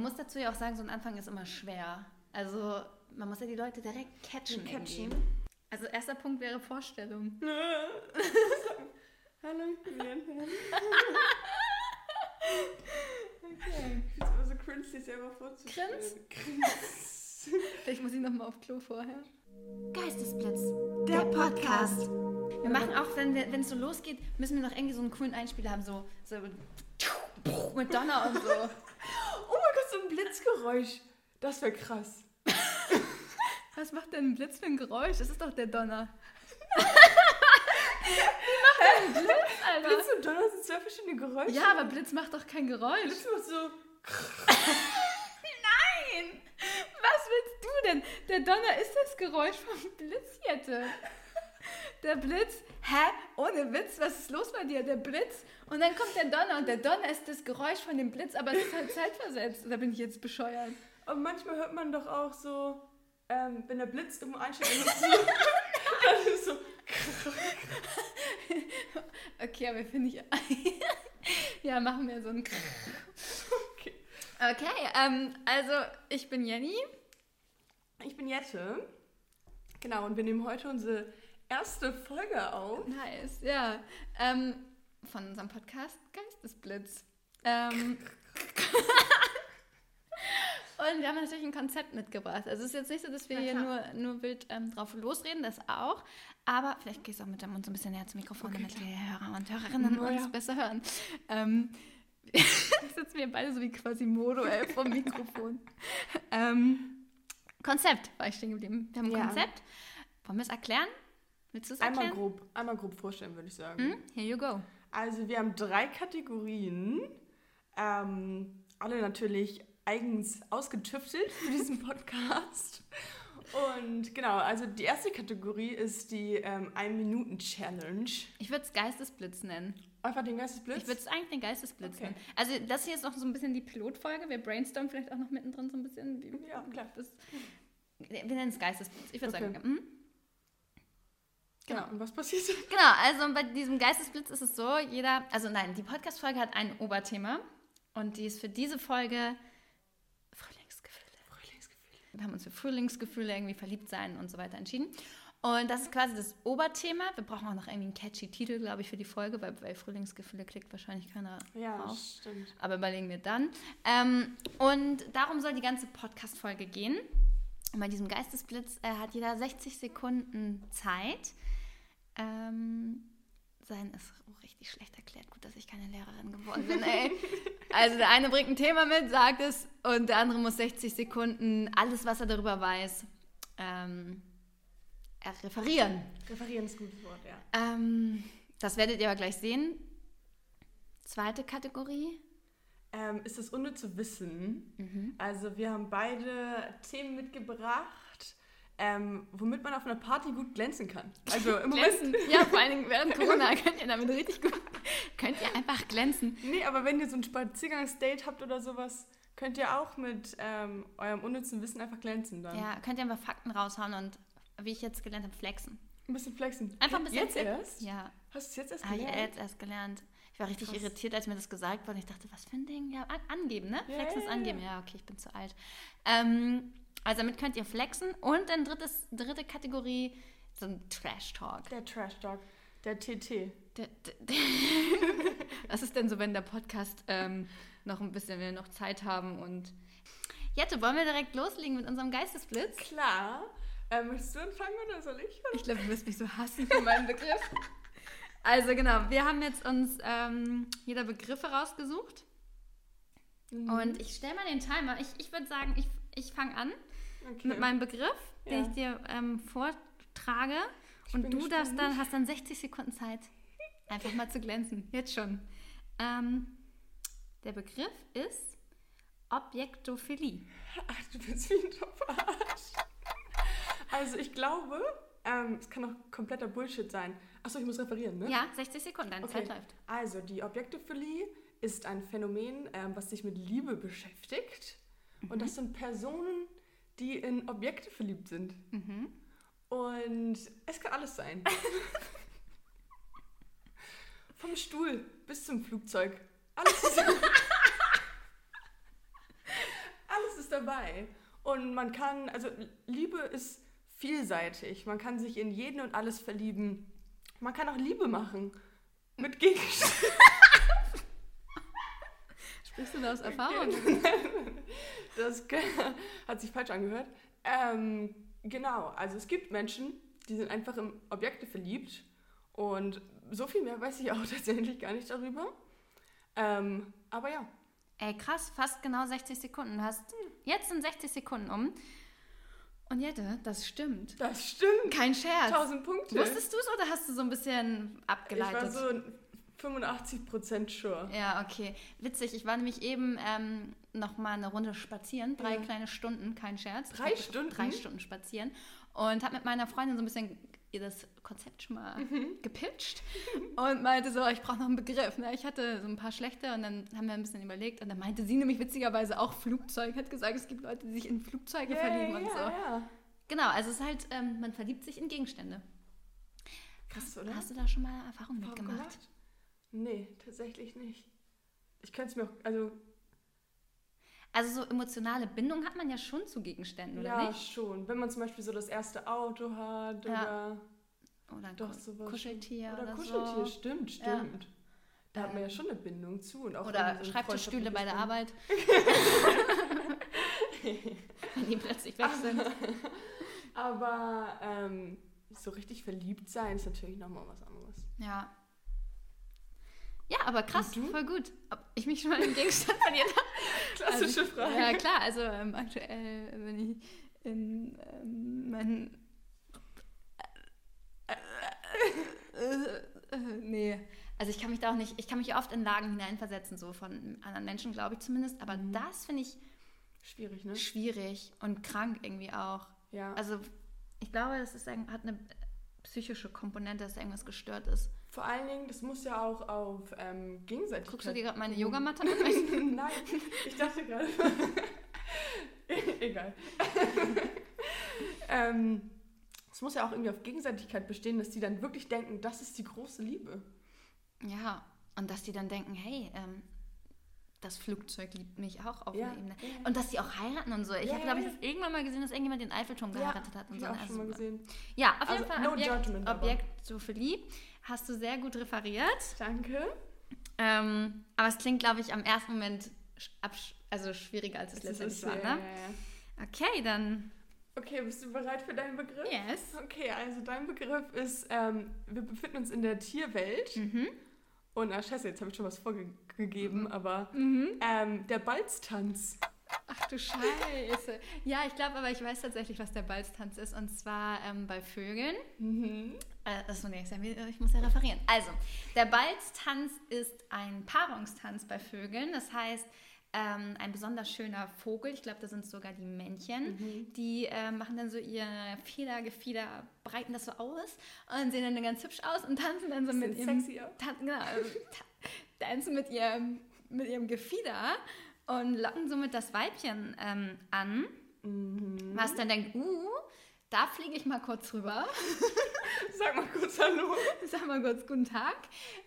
man muss dazu ja auch sagen, so ein Anfang ist immer schwer. Also man muss ja die Leute direkt catchen. Catchen. Also erster Punkt wäre Vorstellung. Hallo, ich bin Jan. okay. Ich finde es so cringe, sich selber vorzustellen. Grins? Vielleicht muss ich noch mal auf Klo vorher. Geistesblitz. Der Podcast. Wir machen auch, wenn es so losgeht, müssen wir noch irgendwie so einen coolen Einspieler haben, so, so mit Donner und so. Oh mein Gott, Blitzgeräusch. Das wäre krass. Was macht denn ein Blitz für ein Geräusch? Das ist doch der Donner. Alter. Blitz und Donner sind zwei verschiedene Geräusche. Ja, aber Blitz macht doch kein Geräusch. Blitz macht so. Nein! Was willst du denn? Der Donner ist das Geräusch vom Blitz, Jette. Der Blitz, hä? Ohne Witz, was ist los bei dir? Der Blitz und dann kommt der Donner und der Donner ist das Geräusch von dem Blitz, aber es ist halt zeitversetzt. Da bin ich jetzt bescheuert. Und manchmal hört man doch auch so, ähm, wenn der Blitz irgendwo einschlägt, dann ist so. ist so. Okay, aber finde ich. ja, machen wir so ein. Okay. Okay, ähm, also ich bin Jenny. Ich bin Jette. Genau, und wir nehmen heute unsere erste Folge auf. Nice, ja. Ähm, von unserem Podcast Geistesblitz. Ähm, und wir haben natürlich ein Konzept mitgebracht. Also es ist jetzt nicht so, dass wir hier nur, nur wild ähm, drauf losreden, das auch. Aber vielleicht gehst du auch mit dem Mund so ein bisschen näher zum Mikrofon, Okay, damit klar. die Hörer und Hörerinnen Na uns ja. besser hören. Ähm, sitzen wir beide so wie quasi Modo ey, vom Mikrofon. ähm, Konzept war ich stehen geblieben. Wir haben ein Ja. Konzept. Wollen wir es erklären? Willst du es Einmal grob, einmal grob vorstellen, würde ich sagen. Hm? Here you go. Also wir haben drei Kategorien. Ähm, alle natürlich eigens ausgetüftelt für diesen Podcast. Und genau, also die erste Kategorie ist die ähm, 1-Minuten-Challenge. Ich würde es Geistesblitz nennen. Einfach den Geistesblitz. Ich würde es eigentlich den Geistesblitz Okay. nennen. Also das hier ist noch so ein bisschen die Pilotfolge. Wir brainstormen vielleicht auch noch mittendrin so ein bisschen. Ja, klar. Das, wir nennen es Geistesblitz. Ich würde Okay. sagen, mhm. Genau. Und was passiert? Genau, also bei diesem Geistesblitz ist es so, jeder, also nein, die Podcast-Folge hat ein Oberthema und die ist für diese Folge Frühlingsgefühle. Frühlingsgefühl. Wir haben uns für Frühlingsgefühle, irgendwie verliebt sein und so weiter entschieden. Und das ist quasi das Oberthema. Wir brauchen auch noch irgendwie einen catchy Titel, glaube ich, für die Folge, weil bei Frühlingsgefühle klickt wahrscheinlich keiner Ja, drauf. stimmt. Aber überlegen wir dann. Ähm, und darum soll die ganze Podcast-Folge gehen. Und bei diesem Geistesblitz äh, hat jeder 60 Sekunden Zeit. Ähm, sein ist oh, richtig schlecht erklärt. Gut, dass ich keine Lehrerin geworden bin, ey. Also der eine bringt ein Thema mit, sagt es, und der andere muss 60 Sekunden alles, was er darüber weiß, ähm, er referieren. Referieren ist ein gutes Wort, ja. Ähm, das werdet ihr aber gleich sehen. Zweite Kategorie. Ähm, ist das unnütze Wissen? Mhm. Also wir haben beide Themen mitgebracht, ähm, womit man auf einer Party gut glänzen kann. Also im Moment glänzen. Ja, vor allen Dingen während Corona könnt ihr damit richtig gut, könnt ihr einfach glänzen. Nee, aber wenn ihr so ein Spaziergangsdate habt oder sowas, könnt ihr auch mit ähm, eurem unnützen Wissen einfach glänzen dann. Ja, könnt ihr einfach Fakten raushauen und, wie ich jetzt gelernt habe, flexen. Ein bisschen flexen. Einfach ein bisschen Jetzt erst? Ja, Hast du es jetzt erst ich gelernt? jetzt erst gelernt. Ich war richtig Krass. irritiert, als mir das gesagt wurde. Ich dachte, was für ein Ding? Ja, an angeben, ne? Ja, Flexen ist angeben. Ja, okay, ich bin zu alt. Ähm, also damit könnt ihr flexen. Und dann drittes, dritte Kategorie, so ein Trash-Talk. Der Trash Talk, der TT. Der- der- der- Was ist denn so, wenn der Podcast ähm, noch ein bisschen, wir noch Zeit haben und. Jette, wollen wir direkt loslegen mit unserem Geistesblitz? Klar. Ähm, möchtest du anfangen oder soll ich? Ich glaube, du wirst mich so hassen für meinen Begriff. Also genau, wir haben jetzt uns ähm, jeder Begriffe rausgesucht. Mhm. Und ich stelle mal den Timer. Ich, ich würde sagen, ich, ich fange an okay. mit meinem Begriff, den Ja. ich dir ähm, vortrage. Ich Und du darfst dann, hast dann 60 Sekunden Zeit, einfach mal zu glänzen. Jetzt schon. Ähm, der Begriff ist Objektophilie. Ach, du bist wie ein Toparsch. Also ich glaube, ähm, es kann auch kompletter Bullshit sein. Achso, ich muss referieren, ne? Ja, 60 Sekunden, deine Okay. Zeit läuft. Also, die Objektophilie ist ein Phänomen, ähm, was sich mit Liebe beschäftigt. Und Mhm. das sind Personen, die in Objekte verliebt sind. Mhm. Und es kann alles sein. Vom Stuhl bis zum Flugzeug. Alles zusammen. ist dabei. Und man kann, also Liebe ist vielseitig. Man kann sich in jeden und alles verlieben. Man kann auch Liebe machen. Mit Gegenständen. Sprichst du da aus Erfahrung? das hat sich falsch angehört. Ähm, genau, also es gibt Menschen, die sind einfach in Objekte verliebt. Und so viel mehr weiß ich auch tatsächlich gar nicht darüber. Ähm, aber ja. Ey, krass, fast genau 60 Sekunden. Du hast jetzt sind 60 Sekunden um. Und Jette, das stimmt. Das stimmt. Kein Scherz. 1000 Punkte. Wusstest du es oder hast du so ein bisschen abgeleitet? Ich war so 85% sure. Ja, okay. Witzig, ich war nämlich eben ähm, noch mal eine Runde spazieren. Drei ja. kleine Stunden, kein Scherz. Drei Stunden? Drei Stunden spazieren. Und habe mit meiner Freundin so ein bisschen ihr das Konzept schon mal mhm. gepitcht und meinte so, ich brauche noch einen Begriff. Ne? Ich hatte so ein paar schlechte und dann haben wir ein bisschen überlegt und dann meinte sie nämlich witzigerweise auch Flugzeug, hat gesagt, es gibt Leute, die sich in Flugzeuge yeah, verlieben und yeah, so. Yeah. Genau, also es ist halt, ähm, man verliebt sich in Gegenstände. Krass, oder? Hast du da schon mal Erfahrungen mitgemacht? Gemacht? Nee, tatsächlich nicht. Ich könnte es mir auch, also also so emotionale Bindung hat man ja schon zu Gegenständen, oder ja, nicht? Ja, schon. Wenn man zum Beispiel so das erste Auto hat ja. oder, oder doch sowas. Kuscheltier oder, oder Kuscheltier, so. stimmt, stimmt. Ja. Da hat man ja schon eine Bindung zu. Und auch oder Schreibtischstühle bei der Arbeit. Wenn die plötzlich weg sind. Aber ähm, so richtig verliebt sein ist natürlich nochmal was anderes. Ja. Ja, aber krass, voll gut. Ob ich mich schon mal im Gegenstand verliert habe. Klassische also, Frage. Ja, klar. Also ähm, aktuell, wenn ich in ähm, meinen. Äh, äh, äh, nee. Also ich kann mich da auch nicht, ich kann mich oft in Lagen hineinversetzen, so von anderen Menschen, glaube ich zumindest. Aber mhm. das finde ich schwierig, ne? Schwierig und krank irgendwie auch. Ja. Also ich glaube, das ist, hat eine psychische Komponente, dass irgendwas gestört ist. Vor allen Dingen, das muss ja auch auf ähm, Gegenseitigkeit... Guckst du dir gerade meine Yogamatte an? Nein, ich dachte gerade... Egal. ähm, es muss ja auch irgendwie auf Gegenseitigkeit bestehen, dass die dann wirklich denken, das ist die große Liebe. Ja, und dass die dann denken, hey, ähm, das Flugzeug liebt mich auch auf ja, einer Ebene. Ja. Und dass die auch heiraten und so. Ich ja, habe, glaube ich, das irgendwann mal gesehen, dass irgendjemand den Eiffelturm geheiratet hat. Und ich so. auch also, schon mal gesehen. Ja, auf also, jeden Fall no Objekt, judgment, Objekt Sophie. Hast du sehr gut referiert. Danke. Ähm, aber es klingt, glaube ich, am ersten Moment also schwieriger, als es, es letztendlich war. Ne? Okay, dann... Okay, bist du bereit für deinen Begriff? Yes. Okay, also dein Begriff ist, ähm, wir befinden uns in der Tierwelt. Mhm. Und, ah, scheiße, jetzt habe ich schon was vorgegeben, mhm. aber mhm. Ähm, der Balztanz. Ach du Scheiße. Ja, ich glaube aber, ich weiß tatsächlich, was der Balztanz ist. Und zwar ähm, bei Vögeln. Mhm. Äh, das ist ich muss ja referieren. Also, der Balztanz ist ein Paarungstanz bei Vögeln. Das heißt, ähm, ein besonders schöner Vogel, ich glaube, da sind sogar die Männchen, mhm. die äh, machen dann so ihr Federgefieder, breiten das so aus und sehen dann ganz hübsch aus und tanzen dann so mit ihrem, tan genau, also, tanzen mit ihrem, mit ihrem Gefieder und locken somit das Weibchen ähm, an, mhm. was dann denkt, uh, da fliege ich mal kurz rüber. Sag mal kurz Hallo. Sag mal kurz Guten Tag.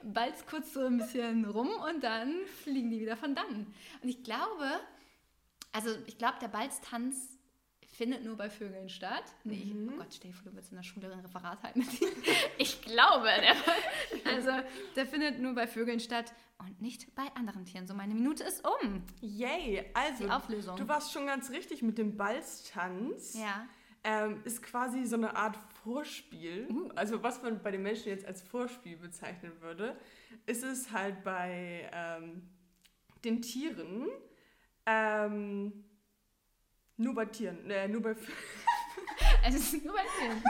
Balz kurz so ein bisschen rum und dann fliegen die wieder von dann. Und ich glaube, also ich glaube, der Balztanz findet nur bei Vögeln statt. Nee, mhm. ich, oh Gott, stell dir vor, du willst in der Schule ein Referat halten. ich glaube, der, also der findet nur bei Vögeln statt und nicht bei anderen Tieren. So, meine Minute ist um. Yay, also Die Auflösung. du warst schon ganz richtig mit dem Balztanz. Ja ähm, ist quasi so eine Art Vorspiel. Uh. Also was man bei den Menschen jetzt als Vorspiel bezeichnen würde, ist es halt bei ähm, den Tieren, ähm, nur bei Tieren, äh, nur bei Es ist nur bei Tieren.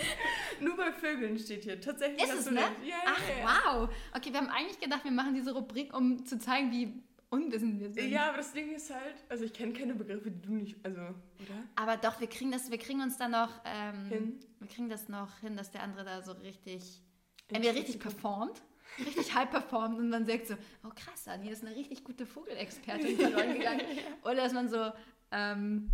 nur bei Vögeln steht hier. Tatsächlich ist es, ne? Ja, Ach, ja. wow. Okay, wir haben eigentlich gedacht, wir machen diese Rubrik, um zu zeigen, wie unwissend wir sind. Ja, aber das Ding ist halt, also ich kenne keine Begriffe, die du nicht, also, oder? Aber doch, wir kriegen das, wir kriegen uns da noch ähm, hin. Wir kriegen das noch hin, dass der andere da so richtig, entweder richtig performt, richtig high performt und man sagt so, oh krass, hier ist eine richtig gute Vogelexpertin verloren gegangen. Oder dass man so, ähm,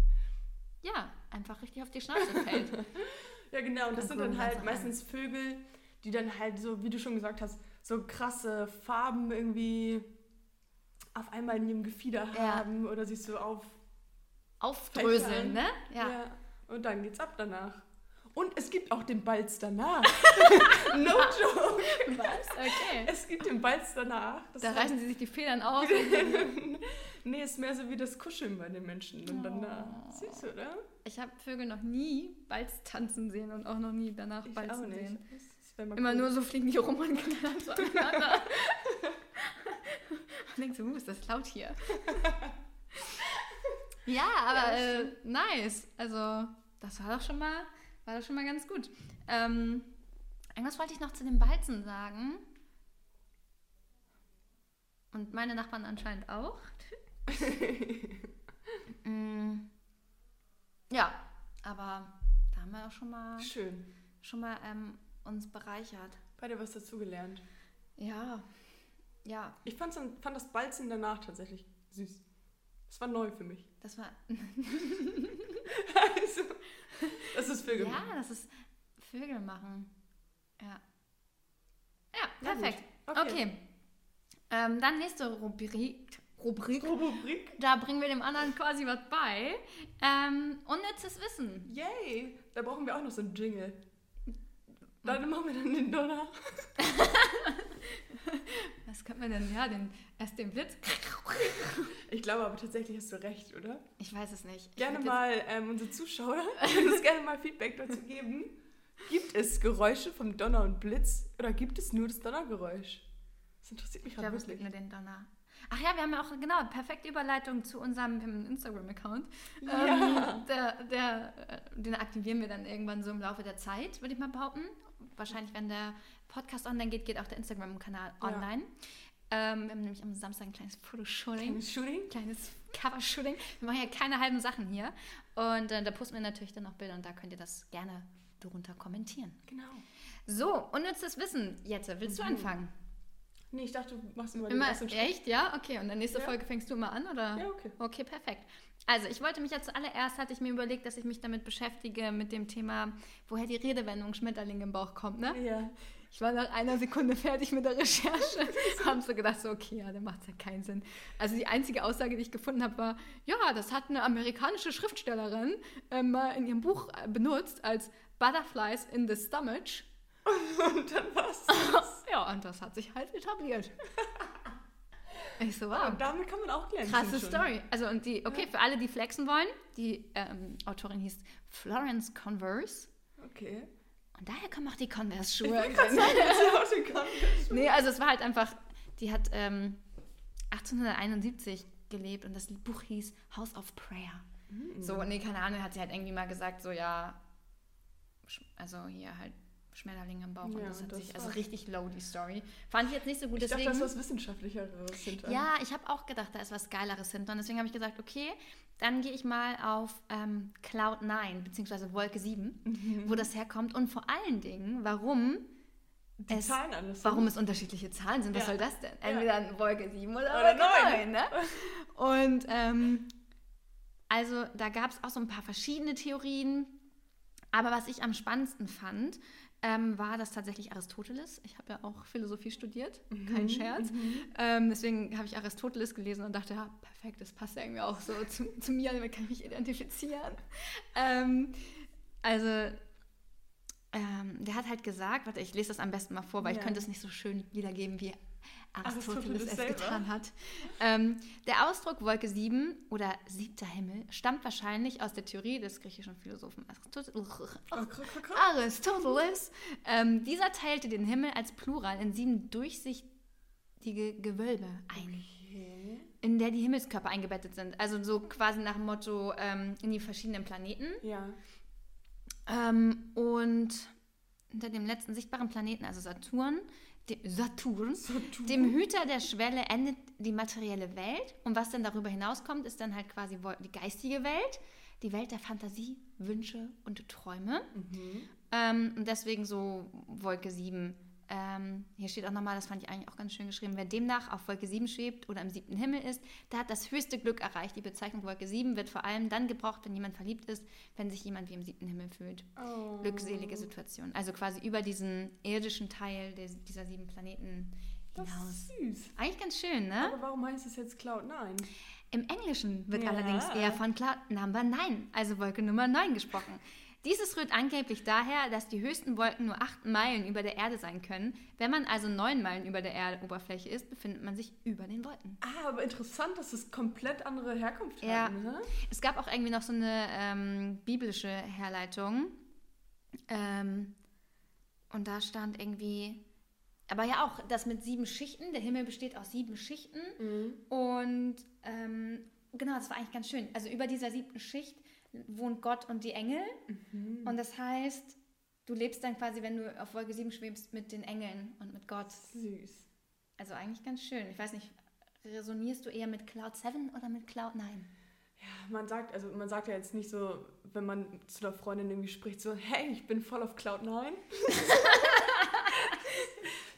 ja, einfach richtig auf die Schnauze fällt. ja, genau, und das sind dann halt meistens Vögel, die dann halt so, wie du schon gesagt hast, so krasse Farben irgendwie auf einmal in ihrem Gefieder haben ja. oder sich so auf aufdröseln, ne? Ja. Und dann geht's ab danach. Und es gibt auch den Balz danach. no joke. Was? Okay. Es gibt den Balz danach. Das Da reißen sie sich die Federn aus. nee, ist mehr so wie das Kuscheln bei den Menschen. Danach. Oh. Süß, oder? Ich habe Vögel noch nie Balz tanzen sehen und auch noch nie danach Ich nicht. sehen. Immer cool. nur so fliegen die rum und knallen so. und denkst du, uh, ist das laut hier. ja, aber Ja, äh, nice. Also, das war doch schon mal, war doch schon mal ganz gut. Ähm, irgendwas wollte ich noch zu den Balzen sagen. Und meine Nachbarn anscheinend auch. Mm, ja, aber da haben wir auch schon mal, Schön. schon mal ähm, uns bereichert. Beide was dazugelernt. Ja, ja, Ich fand's dann, fand das Balzen danach tatsächlich süß. Das war neu für mich. das war. also, das ist Vögel. Ja, das ist Vögel machen. Ja. Ja, perfekt. Okay. Okay. Ähm, dann nächste Rubrik. Rubrik. Rubrik. Da bringen wir dem anderen quasi was bei. Ähm, unnützes Wissen. Yay! Da brauchen wir auch noch so einen Jingle. Dann machen wir dann den Donner. Was könnte man denn? Ja, den, erst den Blitz. Ich glaube aber tatsächlich hast du recht, oder? Ich weiß es nicht. Ich Gerne mal ähm, unsere Zuschauer können uns gerne mal Feedback dazu geben. Gibt es Geräusche vom Donner und Blitz oder gibt es nur das Donnergeräusch? Das interessiert mich Ich gerade glaube, es gibt wirklich. nur den Donner. Ach ja, wir haben ja auch, genau, perfekte Überleitung zu unserem Instagram-Account. Ja. Ähm, der, der, äh, den aktivieren wir dann irgendwann so im Laufe der Zeit, würde ich mal behaupten. Wahrscheinlich, wenn der Podcast online geht, geht auch der Instagram-Kanal Ja. online. Ähm, wir haben nämlich am Samstag ein kleines Fotoshooting. Kleines Shooting? kleines Cover-Shooting. Wir machen ja keine halben Sachen hier. Und äh, da posten wir natürlich dann noch Bilder und da könnt ihr das gerne drunter kommentieren. Genau. So, unnützes Wissen. Jette, willst du Mhm. anfangen? Nee, ich dachte, du machst immer den Immer, Schritt. echt? Ja? Okay, und dann nächste Ja. Folge fängst du immer an, oder? Ja, okay. Okay, perfekt. Also, ich wollte mich ja zuallererst, hatte ich mir überlegt, dass ich mich damit beschäftige, mit dem Thema, woher die Redewendung Schmetterling im Bauch kommt, ne? Ja. Ich war nach einer Sekunde fertig mit der Recherche. Haben so gedacht, so, okay, ja, dann macht es ja keinen Sinn. Also die einzige Aussage, die ich gefunden habe, war, ja, das hat eine amerikanische Schriftstellerin äh, mal in ihrem Buch äh, benutzt als Butterflies in the Stomach. Und dann war's das. Ja, und das hat sich halt etabliert. Ich so, wow. Und damit kann man auch lernen. Krasse schon. Story. Also und die, okay, für alle, die flexen wollen, die ähm, Autorin hieß Florence Converse. Okay. Und daher kommen auch die Converse-Schuhe. Converse- Nee, also es war halt einfach, die hat ähm, 1871 gelebt und das Buch hieß House of Prayer. Mhm. So, nee, keine Ahnung, hat sie halt irgendwie mal gesagt, so ja, also hier halt Schmetterling im Bauch und Ja, das hat das sich, also richtig low, die Story. Fand ich jetzt nicht so gut, Ich dachte, deswegen... da ist was Wissenschaftlicheres hinter. Ja, ich habe auch gedacht, da ist was Geileres hinter. Und deswegen habe ich gesagt, okay, dann gehe ich mal auf ähm, Cloud 9, beziehungsweise Wolke 7, Mhm. wo das herkommt. Und vor allen Dingen, warum, Die es, Zahlen alles. warum es unterschiedliche Zahlen sind. Was Ja. soll das denn? Ja. Entweder eine Wolke 7 oder, Oder Wolke neun. 9. Ne? Und ähm, also da gab es auch so ein paar verschiedene Theorien. Aber was ich am spannendsten fand, ähm, war das tatsächlich Aristoteles. Ich habe ja auch Philosophie studiert, kein Mhm, Scherz. Ähm, deswegen habe ich Aristoteles gelesen und dachte, ja, perfekt, das passt ja irgendwie auch so zu, zu mir, damit kann ich mich identifizieren. Ähm, also, ähm, der hat halt gesagt, warte, ich lese das am besten mal vor, weil ich Ja. könnte es nicht so schön wiedergeben, wie Aristoteles, es selber. getan hat. Ähm, der Ausdruck Wolke 7 oder siebter Himmel stammt wahrscheinlich aus der Theorie des griechischen Philosophen. Aristoteles. Ähm, dieser teilte den Himmel als Plural in sieben durchsichtige Gewölbe ein, Okay. in der die Himmelskörper eingebettet sind. Also so quasi nach dem Motto ähm, in die verschiedenen Planeten. Ja. Ähm, und hinter dem letzten sichtbaren Planeten, also Saturn, dem Saturn, dem Hüter der Schwelle endet die materielle Welt. Und was dann darüber hinauskommt, ist dann halt quasi die geistige Welt, die Welt der Fantasie, Wünsche und Träume. Mhm. Ähm, und deswegen so Wolke 7. Ähm, hier steht auch nochmal, das fand ich eigentlich auch ganz schön geschrieben, wer demnach auf Wolke 7 schwebt oder im siebten Himmel ist, der hat das höchste Glück erreicht. Die Bezeichnung Wolke 7 wird vor allem dann gebraucht, wenn jemand verliebt ist, wenn sich jemand wie im siebten Himmel fühlt. Oh. Glückselige Situation. Also quasi über diesen irdischen Teil des, dieser sieben Planeten Das hinaus. ist süß. Eigentlich ganz schön, ne? Aber warum heißt es jetzt Cloud 9? Im Englischen wird Ja. allerdings eher von Cloud Number 9, also Wolke Nummer 9, gesprochen. Dieses rührt angeblich daher, dass die höchsten Wolken nur 8 Meilen über der Erde sein können. Wenn man also 9 Meilen über der Erdoberfläche ist, befindet man sich über den Wolken. Ah, aber interessant, dass es komplett andere Herkunft Ja. hat. Ne? Es gab auch irgendwie noch so eine ähm, biblische Herleitung. Ähm, und da stand irgendwie, aber ja auch das mit sieben Schichten. Der Himmel besteht aus sieben Schichten. Und ähm, genau, das war eigentlich ganz schön. Also über dieser siebten Schicht wohnt Gott und die Engel. Und das heißt, du lebst dann quasi, wenn du auf Wolke 7 schwebst, mit den Engeln und mit Gott. Süß. Also eigentlich ganz schön. Ich weiß nicht, resonierst du eher mit Cloud 7 oder mit Cloud 9? Ja, man sagt, also man sagt ja jetzt nicht so, wenn man zu einer Freundin irgendwie spricht, so, hey, ich bin voll auf Cloud 9.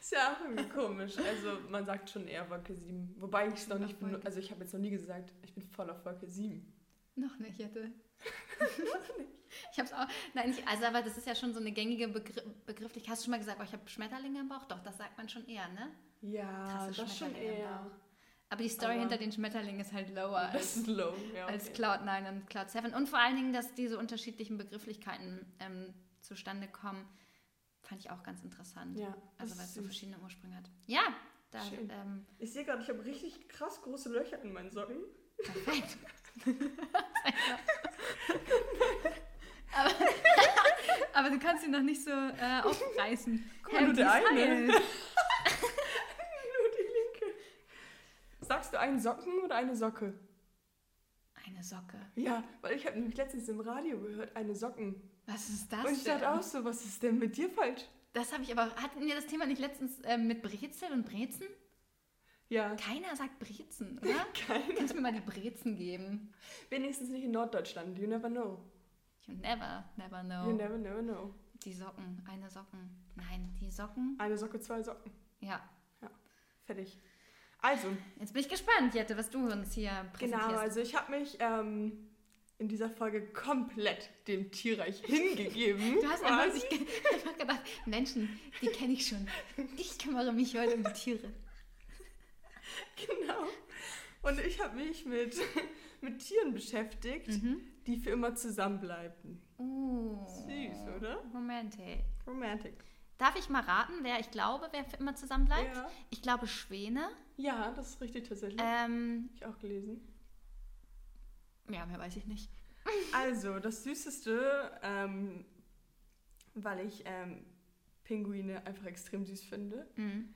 ist ja auch irgendwie komisch. Also man sagt schon eher Wolke 7. Wobei ich es noch nicht, also ich habe jetzt noch nie gesagt, ich bin voll auf Wolke 7. Noch nicht, Jette. ich hab's auch. Nein, nicht, also aber das ist ja schon so eine gängige Begr Begrifflichkeit. Hast du schon mal gesagt, oh, ich habe Schmetterlinge im Bauch? Doch, das sagt man schon eher, ne? Ja, das schon eher. Aber die Story Aber- hinter den Schmetterlingen ist halt lower als, ist low, ja. als okay. Cloud 9 und Cloud 7. Und vor allen Dingen, dass diese unterschiedlichen Begrifflichkeiten ähm, zustande kommen, fand ich auch ganz interessant. Ja, Also weil es so verschiedene Ursprünge hat. Ja, da, ähm, Ich sehe gerade, ich habe richtig krass große Löcher in meinen Socken. perfekt. aber, aber du kannst ihn noch nicht so äh, aufreißen. Guck mal, nur der eine. Nur die linke. Sagst du einen Socken oder eine Socke? Eine Socke. Ja, weil ich habe nämlich letztens im Radio gehört, eine Socken. Was ist das Und ich dachte auch so, was ist denn mit dir falsch? Das habe ich aber. Hatten wir das Thema nicht letztens ähm, mit Brezel und Brezen? Ja, Keiner sagt Brezen, oder? keiner. Kannst du mir mal die Brezen geben? Wenigstens nicht in Norddeutschland. You never know. You never, never You know. never, never know. Die Socken, eine Socken. Nein, die Socken. Eine Socke, zwei Socken. Ja. Fertig. Also, Jetzt bin ich gespannt, Jette, was du uns hier präsentierst. genau, also ich habe mich ähm, in dieser Folge komplett dem Tierreich hingegeben. Du hast einfach, sich einfach gedacht, Menschen, die kenne ich schon. Ich kümmere mich heute um die Tiere. Genau. Und ich habe mich mit, mit Tieren beschäftigt, Mhm. die für immer zusammenbleiben. Uh, Süß, oder? Romantik. Romantic. Darf ich mal raten, wer ich glaube, wer für immer zusammen bleibt? Ja. Ich glaube Schwäne. ja, das ist richtig tatsächlich. Ähm, ich auch gelesen. ja, mehr weiß ich nicht. Also, das Süßeste, ähm, weil ich ähm, Pinguine einfach extrem süß finde, Mhm.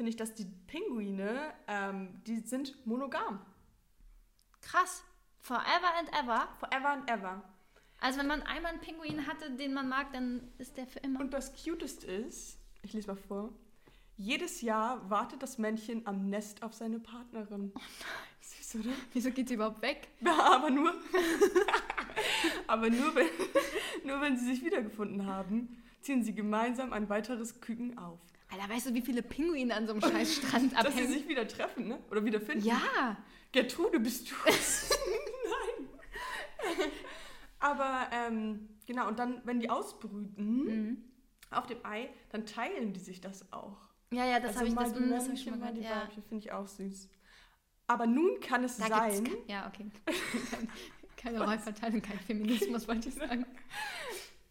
Finde ich, dass die Pinguine, ähm, die sind monogam. Krass. Forever and ever. Forever and ever. Also wenn man einmal einen Pinguin hatte, den man mag, dann ist der für immer. Und das Cutest ist, ich lese mal vor, jedes Jahr wartet das Männchen am Nest auf seine Partnerin. Oh nein. Süß, oder? Wieso geht sie überhaupt weg? Ja, aber nur, aber nur wenn, nur wenn sie sich wiedergefunden haben, ziehen sie gemeinsam ein weiteres Küken auf. Alter, weißt du, wie viele Pinguine an so einem scheiß Strand Dass sie abhängen? sich wieder treffen, ne? Oder wieder finden. Ja. Gertrude, bist du Nein. Aber ähm, genau, und dann, wenn die ausbrüten Mhm. auf dem Ei, dann teilen die sich das auch. Ja, ja, das Also habe ich, mal das, mm, das hab ich schon mal gehört. Ja. Weibchen, finde ich auch süß. Aber nun kann es Da sein, gibt's ja, okay. Kein- Keine Rollverteilung, kein Feminismus, wollte ich sagen.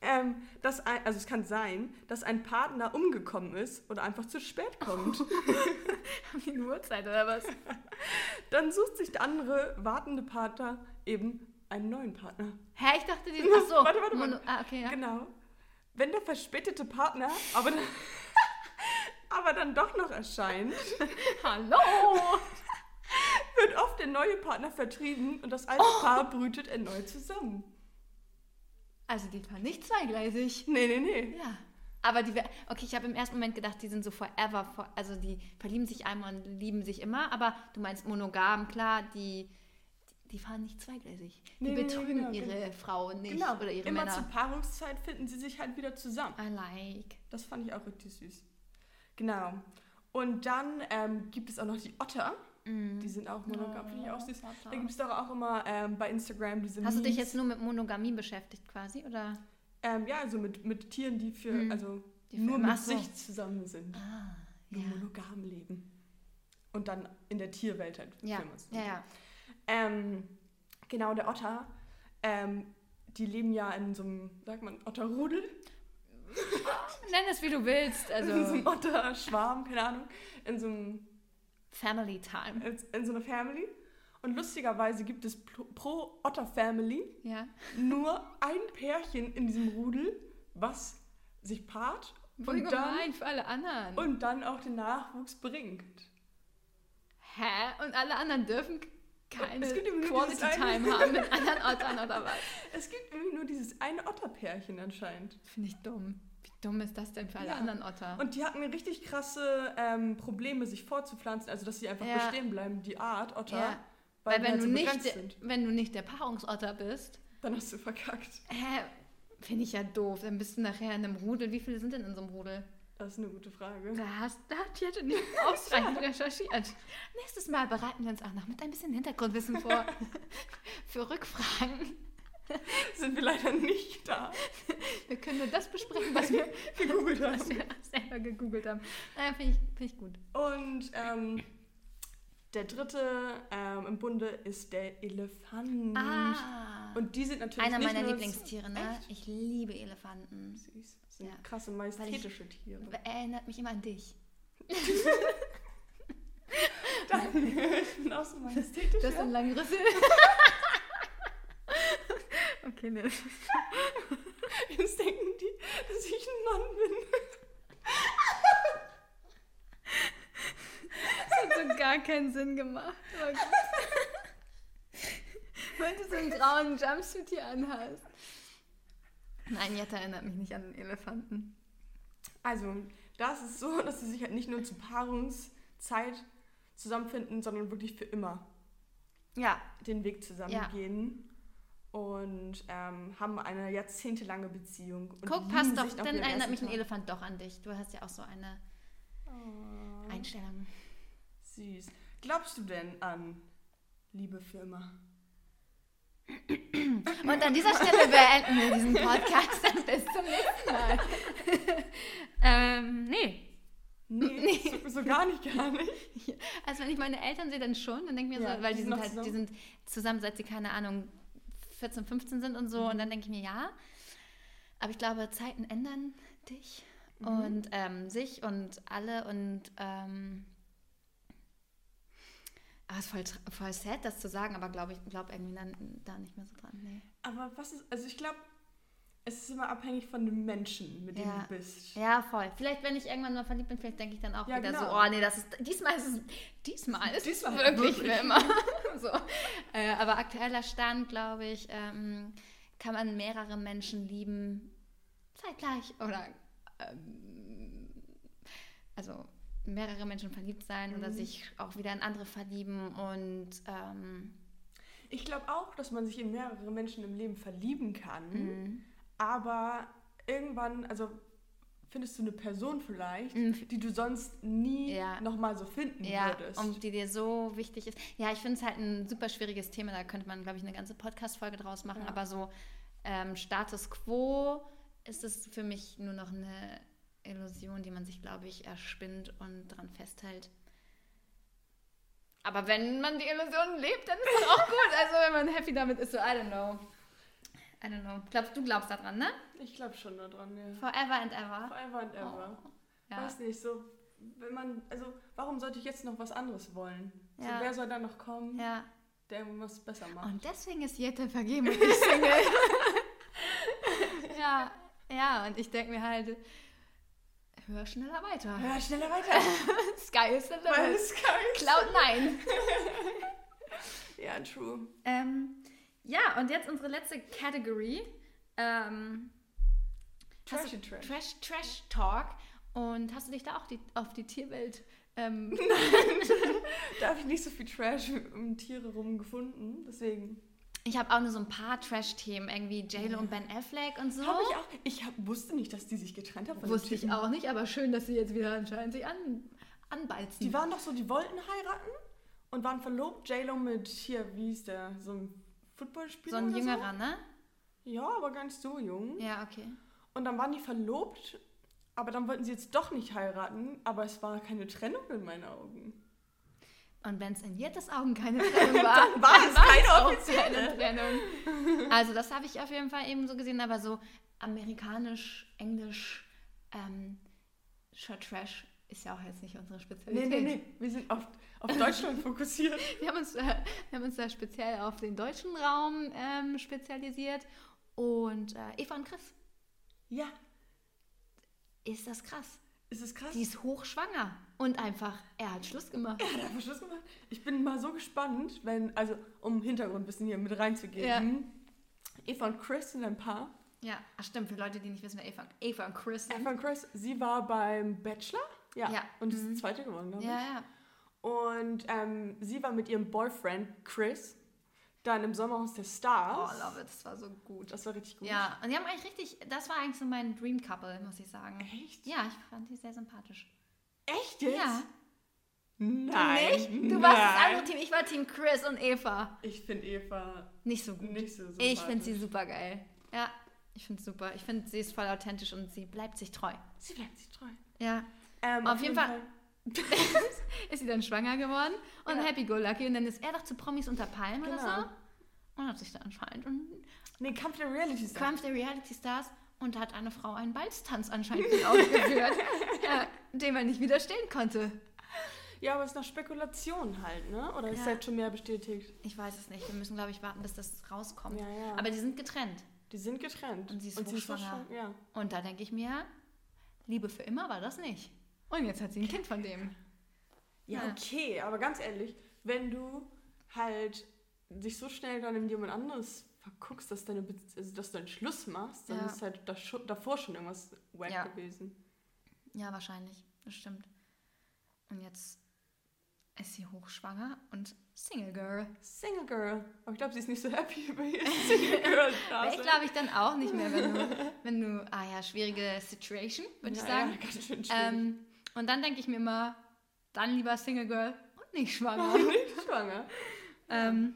Ähm, dass ein, also es kann sein, dass ein Partner umgekommen ist oder einfach zu spät kommt. Haben die eine Uhrzeit oder was? Dann sucht sich der andere wartende Partner eben einen neuen Partner. Hä, ich dachte, die. Ach so. Warte, warte, warte. Ah, okay, ja. Genau. Wenn der verspätete Partner aber dann, aber dann doch noch erscheint, Hallo! wird oft der neue Partner vertrieben und das alte Oh. Paar brütet erneut zusammen. Also, die waren nicht zweigleisig. Nee, nee, nee. Ja. Aber die, okay, ich habe im ersten Moment gedacht, die sind so forever, for, also die verlieben sich einmal und lieben sich immer, aber du meinst monogam, klar, die, die, die fahren nicht zweigleisig. Die Nee, nee, nee, betrügen genau, ihre genau. Frau nicht Genau. oder ihre Immer Männer. zur Paarungszeit finden sie sich halt wieder zusammen. I like. Das fand ich auch richtig süß. Genau. Und dann ähm, gibt es auch noch die Otter. Mm. Die sind auch monogam, finde ich auch süß. Da gibt es doch auch immer ähm, bei Instagram diese Hast du dich Memes. jetzt nur mit Monogamie beschäftigt quasi, oder? Ähm, ja, also mit, mit Tieren, die für, Mhm. also Die für nur mit so. sich zusammen sind. Ah, Nur ja. monogam leben. und dann in der Tierwelt halt Ja, ja, ja. Ähm, genau, der Otter, ähm, die leben ja in so einem, sagt man, Otterrudel? Nenn es, wie du willst. in so Also einem Otterschwarm, keine Ahnung, in so, einem, Family Time. in, in so einer Family. Und lustigerweise gibt es pro, pro Otter-Family Ja. nur ein Pärchen in diesem Rudel, was sich paart Voll und dann, für alle anderen. und dann auch den Nachwuchs bringt. Hä? Und alle anderen dürfen keine Quality eine- Time haben mit anderen Ottern oder was? Es gibt irgendwie nur dieses eine Otterpärchen anscheinend. Finde ich dumm. Dumm ist das denn für alle Ja. anderen Otter? Und die hatten richtig krasse ähm, Probleme, sich fortzupflanzen, also dass sie einfach Ja. bestehen bleiben, die Art Otter, Ja. weil, Weil wenn halt du, so nicht, sind. wenn du nicht der Paarungsotter bist, Dann hast du verkackt. hä, finde ich ja doof. Dann bist du nachher in einem Rudel. Wie viele sind denn in so einem Rudel? Das ist eine gute Frage. Da hast da hat Jette nicht ausreichend recherchiert. Nächstes Mal bereiten wir uns auch noch mit ein bisschen Hintergrundwissen vor. Für Rückfragen. Sind wir leider nicht da. Wir können nur das besprechen, was wir, Gegoogelt was haben. wir selber gegoogelt haben. Naja, finde ich, find ich gut. Und ähm, der dritte ähm, im Bunde ist der Elefant. Ah. Und die sind natürlich Einer meiner Lieblingstiere, ne? Echt? Ich liebe Elefanten. Süß. Das sind Ja. krasse, majestätische Tiere. Erinnert mich immer an dich. Danke. Ich bin auch so majestätisch. Ja? einen langen Rüssel. Okay, ne. Jetzt denken die, dass ich ein Mann bin. Das hat so gar keinen Sinn gemacht. Gut. Weil du so einen grauen Jumpsuit hier anhast. Nein, Jette erinnert mich nicht an den Elefanten. Also, da ist es so, dass sie sich halt nicht nur zur Paarungszeit zusammenfinden, sondern wirklich für immer Ja. den Weg zusammen gehen. Und ähm, haben eine jahrzehntelange Beziehung. Und Guck, passt doch. Dann erinnert mich ein. Elefant doch an dich. Du hast ja auch so eine Oh, Einstellung. süß. Glaubst du denn an Liebe für immer? Und an dieser Stelle beenden wir diesen Podcast. Dann bis zum nächsten Mal. ähm, nee. Nee, So, so gar nicht, gar nicht. Also wenn ich meine Eltern sehe, dann schon. Dann denke ich mir Ja, so, weil die die sind halt, die zusammen? sind zusammen, seit sie, keine Ahnung, 14, 15 sind und so. Und dann denke ich mir, ja. Aber ich glaube, Zeiten ändern dich Mhm. und ähm, sich und alle und ähm, ah, ist voll, voll sad, das zu sagen, aber glaube ich, glaube irgendwie dann da nicht mehr so dran. Nee. Aber was ist, also ich glaube, es ist immer abhängig von dem Menschen, mit dem Ja. du bist. Ja, voll. Vielleicht, wenn ich irgendwann mal verliebt bin, vielleicht denke ich dann auch Ja, wieder so, genau. oh nee, das ist, diesmal ist es, diesmal ist Diesmal es wirklich wirklich. immer. so. äh, aber aktueller Stand, glaube ich, ähm, kann man mehrere Menschen lieben, zeitgleich oder, ähm, also mehrere Menschen verliebt sein oder Mhm. sich auch wieder in andere verlieben und, ähm, Ich glaube auch, dass man sich in mehrere Menschen im Leben verlieben kann, mh. aber irgendwann, also findest du eine Person vielleicht, Mhm. die du sonst nie Ja. nochmal so finden Ja, würdest. und die dir so wichtig ist. Ja, ich finde es halt ein super schwieriges Thema. Da könnte man, glaube ich, eine ganze Podcast-Folge draus machen. Ja. Aber so ähm, Status Quo ist es für mich nur noch eine Illusion, die man sich, glaube ich, erspinnt und dran festhält. Aber wenn man die Illusion lebt, dann ist das auch gut. Also wenn man happy damit ist, so, I don't know. I don't know. Glaubst, du glaubst daran, ne? ich glaube schon daran, ja. Forever and ever. Forever and ever. Oh, ja. Weiß nicht, so, wenn man, also, warum sollte ich jetzt noch was anderes wollen? So, Ja. wer soll da noch kommen, ja. der was besser macht? Und deswegen ist Jette vergeben und ich Single. ja, ja, und ich denke mir halt, hör schneller weiter. Ja, schneller weiter. Sky is the limit. geil ist. Cloud 9. Ja, true. ähm, ja, und jetzt unsere letzte Category. Ähm, hast Trashy du- Trash. Trash, Trash Talk. Und hast du dich da auch die, auf die Tierwelt ähm, Da habe ich nicht so viel Trash um Tiere rum gefunden, deswegen. Ich habe auch nur so ein paar Trash-Themen, irgendwie JLo und Ben Affleck und so. Habe ich auch. Ich hab, wusste nicht, dass die sich getrennt haben. Wusste ich auch nicht, aber schön, dass sie jetzt wieder anscheinend sich an, anbalzen. Die waren doch so, die wollten heiraten und waren verlobt. J-Lo mit hier, wie hieß der? So ein Footballspieler. so ein jüngerer, ne? So? Ja, aber gar nicht so jung. Ja, okay. Und dann waren die verlobt, aber dann wollten sie jetzt doch nicht heiraten. Aber es war keine Trennung in meinen Augen. Und wenn es in Jettes Augen keine Trennung war, Dann war es keine auch offizielle. keine Trennung. Also das habe ich auf jeden Fall eben so gesehen, aber so amerikanisch, englisch, ähm, Trash ist ja auch jetzt nicht unsere Nee, Spezialität. nee, nee. Wir sind auf, auf Deutschland fokussiert. Wir haben, uns, äh, wir haben uns da speziell auf den deutschen Raum ähm, spezialisiert. Und äh, Eva und Chris, Ja, ist das krass. ist es krass? Die ist hochschwanger. Und einfach, er hat Schluss gemacht. Er hat einfach Schluss gemacht. Ich bin mal so gespannt, wenn, also um Hintergrundwissen hier mit reinzugeben. Eva und Chris sind ein Paar. Ja, ach stimmt, für Leute, die nicht wissen, wer Eva, Eva und Chris sind. Eva und Chris, sie war beim Bachelor. Ja. Ja. Und ist Mhm. zweite geworden, glaube ich. Ja, ja. Und ähm, sie war mit ihrem Boyfriend Chris dann im Sommerhaus der Oh, Stars. love it, das war so gut. Das war richtig gut. Ja, und die haben eigentlich richtig, das war eigentlich so mein Dream Couple, muss ich sagen. Echt? Ja, ich fand die sehr sympathisch. Echt jetzt? Ja. Nein. Du nicht? Du warst das andere Team, ich war Team Chris und Eva. Ich finde Eva Nicht so gut. nicht so. Ich finde sie super geil. Ja, ich finde super. Ich finde, sie ist voll authentisch und sie bleibt sich treu. Sie bleibt sich treu. Ja. Ähm, Auf jeden Fall- ist sie dann schwanger geworden und Ja. happy go lucky. Und dann ist er doch zu Promis unter Palmen oder Genau. so. Und hat sich dann anscheinend und Nee, Kampf der Reality Stars. Kampf der Reality Stars und hat eine Frau einen Balztanz anscheinend mit ausgeführt, ja, dem er nicht widerstehen konnte. Ja, aber es ist noch Spekulation halt, ne? Oder ist Ja. das jetzt schon mehr bestätigt? Ich weiß es nicht. Wir müssen, glaube ich, warten, bis das rauskommt. Ja, ja. Aber die sind getrennt. die sind getrennt. Und sie ist so hochschwanger. schwang- Ja. Und da denke ich mir, Liebe für immer war das nicht. Und jetzt hat sie ein Kind von dem. ja, Ja. okay, aber ganz ehrlich, wenn du halt dich so schnell dann in jemand anderes verguckst, dass, deine, Be- also, dass du einen Schluss machst, dann Ja. ist halt davor schon irgendwas wack Ja. gewesen. Ja, wahrscheinlich. Das stimmt. Und jetzt ist sie hochschwanger und Single Girl. Single Girl. Aber ich glaube, sie ist nicht so happy über ihr Single Girl. Ich, glaube ich, dann auch nicht mehr, wenn du, wenn du, ah ja, schwierige Situation, würde ich sagen. Ja, ganz schön schwierig. Ähm, und dann denke ich mir immer, dann lieber Single Girl und nicht schwanger. nicht schwanger. ähm,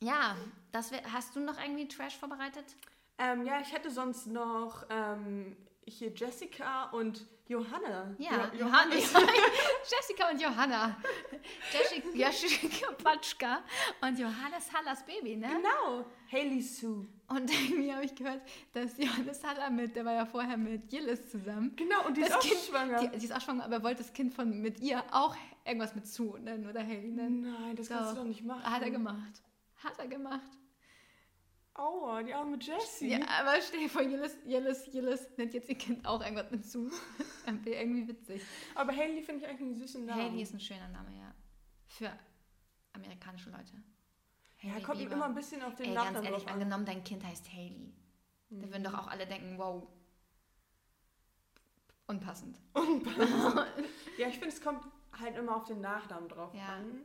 ja, das wär, hast du noch irgendwie Trash vorbereitet? Ähm, ja, ich hätte sonst noch ähm, hier Jessica und Johanna. Ja, Jo- Johanna. Jessica und Johanna. Jessica, Patschka und Johannes Hallers Baby, ne? Genau. Hailey Sue. Und irgendwie habe ich gehört, dass Johannes Haller mit, der war ja vorher mit Jillis zusammen. Genau, und die Das ist auch Kind- schwanger. Die, die ist auch schwanger, aber er wollte das Kind von mit ihr auch irgendwas mit Sue nennen oder Haley nennen. Nein, das Doch. kannst du doch nicht machen. Hat er gemacht. Hat er gemacht. Aua, die arme Jessie. Ja, aber stell dir vor, Jillis, Jillis, Jillis nennt jetzt ihr Kind auch irgendwas mit. Wäre irgendwie witzig. Aber Hailey finde ich eigentlich einen süßen Namen. Haley ist ein schöner Name, ja. Für amerikanische Leute. ja, Hailey kommt Bieber. immer ein bisschen auf den Ey, Nachnamen ganz ehrlich, drauf an. angenommen, dein Kind heißt Haley. Da würden doch auch alle denken, wow. Unpassend. Ja, ich finde, es kommt halt immer auf den Nachnamen drauf Ja. an.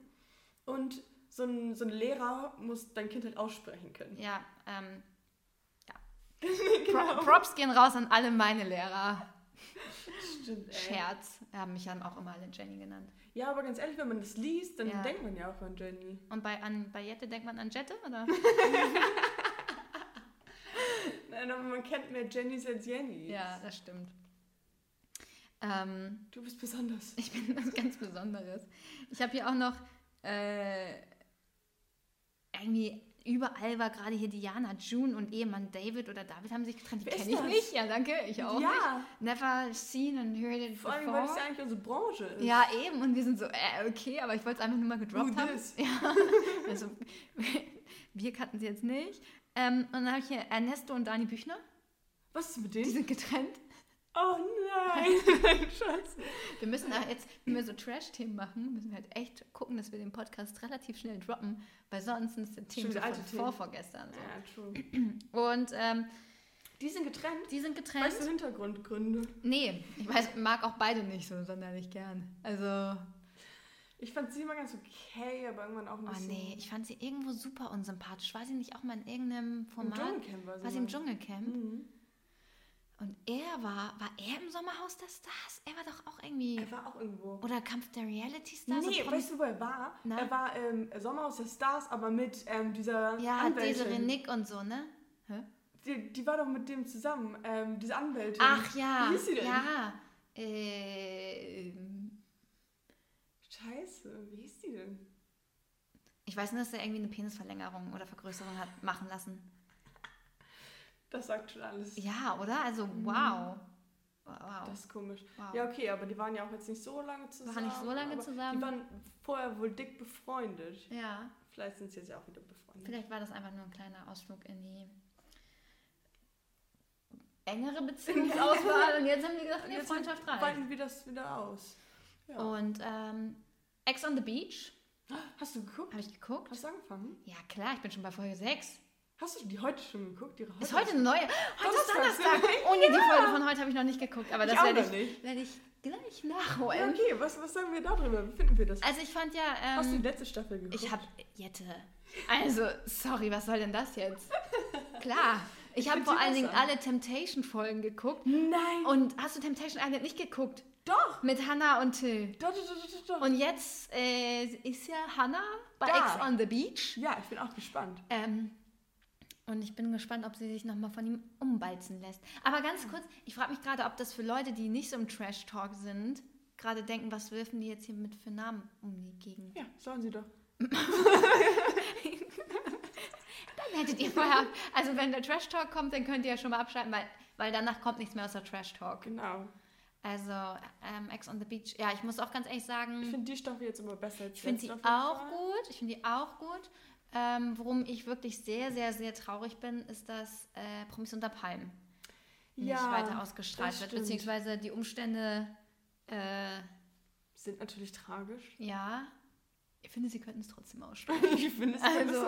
Und so ein, so ein Lehrer muss dein Kind halt aussprechen können. Ja, ähm, ja. Genau. Pro Props gehen raus an alle meine Lehrer. Stimmt, ey. Scherz. Haben mich dann auch immer alle Jenny genannt. Ja, aber ganz ehrlich, wenn man das liest, dann Ja. denkt man ja auch an Jenny. Und bei, an, bei Jette denkt man an Jette, oder? Nein, aber man kennt mehr Jennys als Jenny. ja, das stimmt. Ähm, Du bist besonders. ich bin was ganz Besonderes. Ich habe hier auch noch äh, irgendwie überall war gerade hier Diana, June und Ehemann David oder David haben sich getrennt. Die kenne ich das? nicht. Ja, danke. Ich auch ja, nicht. Never seen and heard it vor allem, weil before. das ja eigentlich unsere Branche ist. Ja, eben. Und wir sind so, äh, okay, aber ich wollte es einfach nur mal gedroppt Who haben. this? Ja. Also, wir kannten sie jetzt nicht. Ähm, und dann habe ich hier Ernesto und Dani Büchner. Was ist mit Die denen? sind getrennt. Oh nein, Schatz. Wir müssen da jetzt, wenn wir so Trash-Themen machen, müssen wir halt echt gucken, dass wir den Podcast relativ schnell droppen, weil sonst sind es Themen so alte von Themen. vorvorgestern. So. Ja, true. Und ähm, Die sind getrennt. die sind getrennt. Weißt du Hintergrundgründe? Nee, ich weiß, mag auch beide nicht so sonderlich gern. Also, Ich fand sie immer ganz okay, aber irgendwann auch ein oh nee, ich fand sie irgendwo super unsympathisch. War sie nicht auch mal in irgendeinem Im Format? Dschungelcamp war sie War sie im. Dschungelcamp? Mhm. Und er war, war er im Sommerhaus der Stars? Er war doch auch irgendwie. Er war auch irgendwo. Oder Kampf der Reality Stars? nee, weißt du, wo er war? Na? Er war im Sommerhaus der Stars, aber mit ähm, dieser ja, Anwältin. Desiree Nick und so, ne? Hä? Die, die war doch mit dem zusammen, ähm, diese Anwältin. Ach ja. Wie hieß sie denn? Ja. Ähm, Scheiße, wie hieß die denn? Ich weiß nur, dass er irgendwie eine Penisverlängerung oder Vergrößerung hat machen lassen. Das sagt schon alles. Ja, oder? Also, wow. Wow. Das ist komisch. wow. Ja, okay, aber die waren ja auch jetzt nicht so lange zusammen. nicht so lange zusammen. Die waren vorher wohl dick befreundet. ja. Vielleicht sind sie jetzt ja auch wieder befreundet. Vielleicht war das einfach nur ein kleiner Ausflug in die engere Beziehungsauswahl und jetzt haben die gesagt, nee, Jetzt Freundschaft reicht. Weiten wir das wieder aus. Ja. Und ähm, Ex on the Beach Hast du geguckt? habe ich geguckt. Hast du angefangen? Ja, klar, ich bin schon bei Folge 6. Hast du die heute schon geguckt? Die Ist heute eine neue? Heute ist Donnerstag. Oh nee, die Folge von heute habe ich noch nicht geguckt, aber das Ich werde ich, nicht. werde ich gleich Ja, nachholen. okay, was, was sagen wir darüber? Wie finden wir das? Also ich fand ja, Hast du die ähm, letzte Staffel geguckt? ich habe Jette. Also, sorry, was soll denn das jetzt? Klar, ich, Ich habe vor allen Dingen alle Temptation-Folgen geguckt. Nein! Und hast du Temptation Island nicht geguckt? doch! Mit Hannah und Till. Doch, doch, doch, doch, doch. Und jetzt äh, ist ja Hannah bei Da. Ex on the Beach. ja, ich bin auch gespannt. Ähm, und ich bin gespannt, ob sie sich nochmal von ihm umbalzen lässt. Aber ganz kurz, ich frage mich gerade, ob das für Leute, die nicht so im Trash-Talk sind, gerade denken, was wirfen die jetzt hier mit für Namen um die Gegend? Ja, sollen sie doch. Dann hättet ihr vorher, also wenn der Trash-Talk kommt, dann könnt ihr ja schon mal abschalten, weil, weil danach kommt nichts mehr außer Trash-Talk. Genau. Also ähm, Ex on the Beach, ja, ich muss auch ganz ehrlich sagen, Ich finde die Staffel jetzt immer besser als Ich finde jeden auch Fall. gut. Ich finde die auch gut. Ähm, worum ich wirklich sehr, sehr, sehr traurig bin, ist, dass äh, Promis unter Palmen nicht Ja, weiter ausgestrahlt wird. Beziehungsweise die Umstände, äh, Sind natürlich tragisch. ja. Ich finde, sie könnten es trotzdem ausstrahlen. ich finde es Also.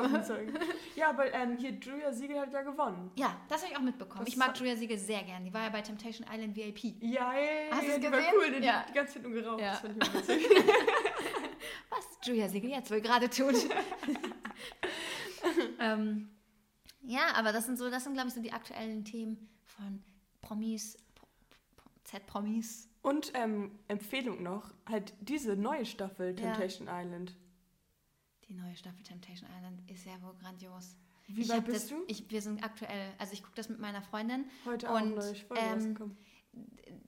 Ja, aber ähm, hier Julia Siegel hat ja gewonnen. ja, das habe ich auch mitbekommen. Das ich mag Julia Siegel sehr gern. Die war ja bei Temptation Island VIP. Ja, ja, Hast die war gesehen? cool, die, Ja. die ganze Zeit nur geraucht. Ja. Was Julia Siegel jetzt wohl gerade tut. ähm, ja, aber das sind so, das sind, glaube ich, so die aktuellen Themen von Promis, Pro- Pro- Z-Promis. Und ähm, Empfehlung noch, halt diese neue Staffel Ja. Temptation Island. Die neue Staffel Temptation Island ist ja wohl grandios. Wie ich weit bist das, du? Ich, wir sind aktuell, also ich gucke das mit meiner Freundin. Heute und, neue Folge ähm, rausgekommen.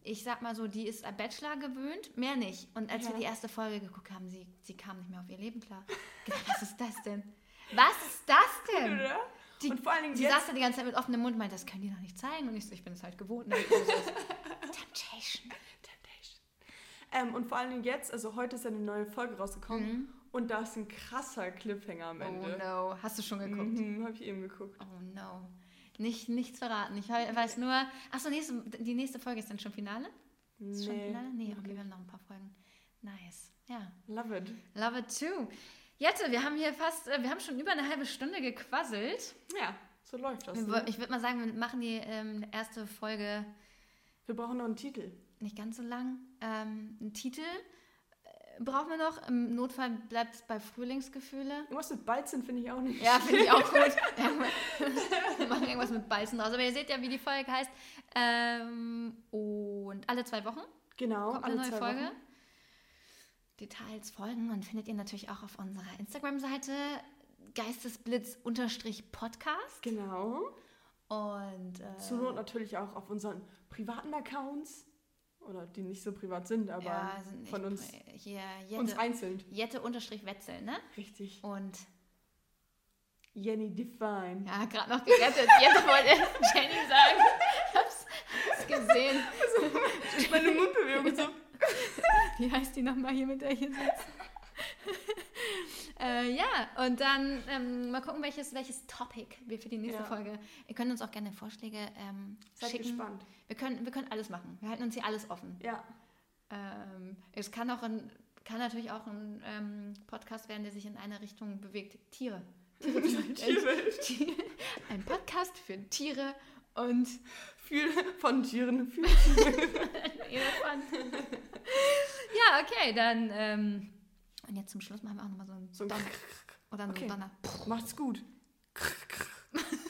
Ich sag mal so, die ist an Bachelor gewöhnt, mehr nicht. Und als Ja. wir die erste Folge geguckt haben, sie, sie kam nicht mehr auf ihr Leben klar. Gedacht, was ist das denn? Was ist das denn? Oder? Die, und vor allen Dingen sie jetzt, saß da die ganze Zeit mit offenem Mund und meinte, das können die noch nicht zeigen. Und ich so, ich bin es halt gewohnt. Und dann so, Temptation. Temptation. Ähm, und vor allen Dingen jetzt, also heute ist ja eine neue Folge rausgekommen Mhm. und da ist ein krasser Cliffhanger am Oh Ende. no, hast du schon geguckt? Mhm, hab ich eben geguckt. Oh no. Nicht, nichts verraten. Ich we- weiß nur. Achso, nächste, die nächste Folge ist dann schon Finale? Ist schon Finale? Nee, okay, wir haben noch ein paar Folgen. Nice. Ja. Love it. Love it too. Jette, wir haben hier fast, äh, wir haben schon über eine halbe Stunde gequasselt. Ja, so läuft das. Ne? Ich würde mal sagen, wir machen die ähm, erste Folge Wir brauchen noch einen Titel. nicht ganz so lang. Ähm, einen Titel brauchen wir noch. Im Notfall bleibt es bei Frühlingsgefühle. Irgendwas mit Balzen finde ich auch nicht. Ja, finde ich auch gut. wir machen irgendwas mit Balzen draus. Aber ihr seht ja, wie die Folge heißt. Ähm, und alle zwei Wochen Genau, kommt alle eine neue zwei Folge. Wochen. Details folgen und findet ihr natürlich auch auf unserer Instagram-Seite geistesblitz-podcast. Genau. Und äh, Zur Not natürlich auch auf unseren privaten Accounts. Oder die nicht so privat sind, aber ja, sind von uns, hier uns Jette, einzeln. Jette unterstrich Wetzel, ne? Richtig. Und Jenny Define. ja, gerade noch gerettet. Jette wollte Jenny sagen. Hab's, hab's gesehen. Meine Mundbewegung so. Wie heißt die nochmal hier, mit der hier sitzt? Äh, ja, und dann ähm, mal gucken, welches, welches Topic wir für die nächste Ja. Folge. Ihr könnt uns auch gerne Vorschläge ähm, Seid schicken. gespannt. Wir können, wir können alles machen. Wir halten uns hier alles offen. Ja. Ähm, es kann auch ein, kann natürlich auch ein ähm, Podcast werden, der sich in eine Richtung bewegt. Tiere. Tiere. Tiere. Ein Podcast für Tiere und Viel von Tieren. Viel Elefant. ja, okay, dann ähm, und jetzt zum Schluss machen wir auch nochmal so einen So ein Donner. Oder einen Okay. Donner. Macht's gut.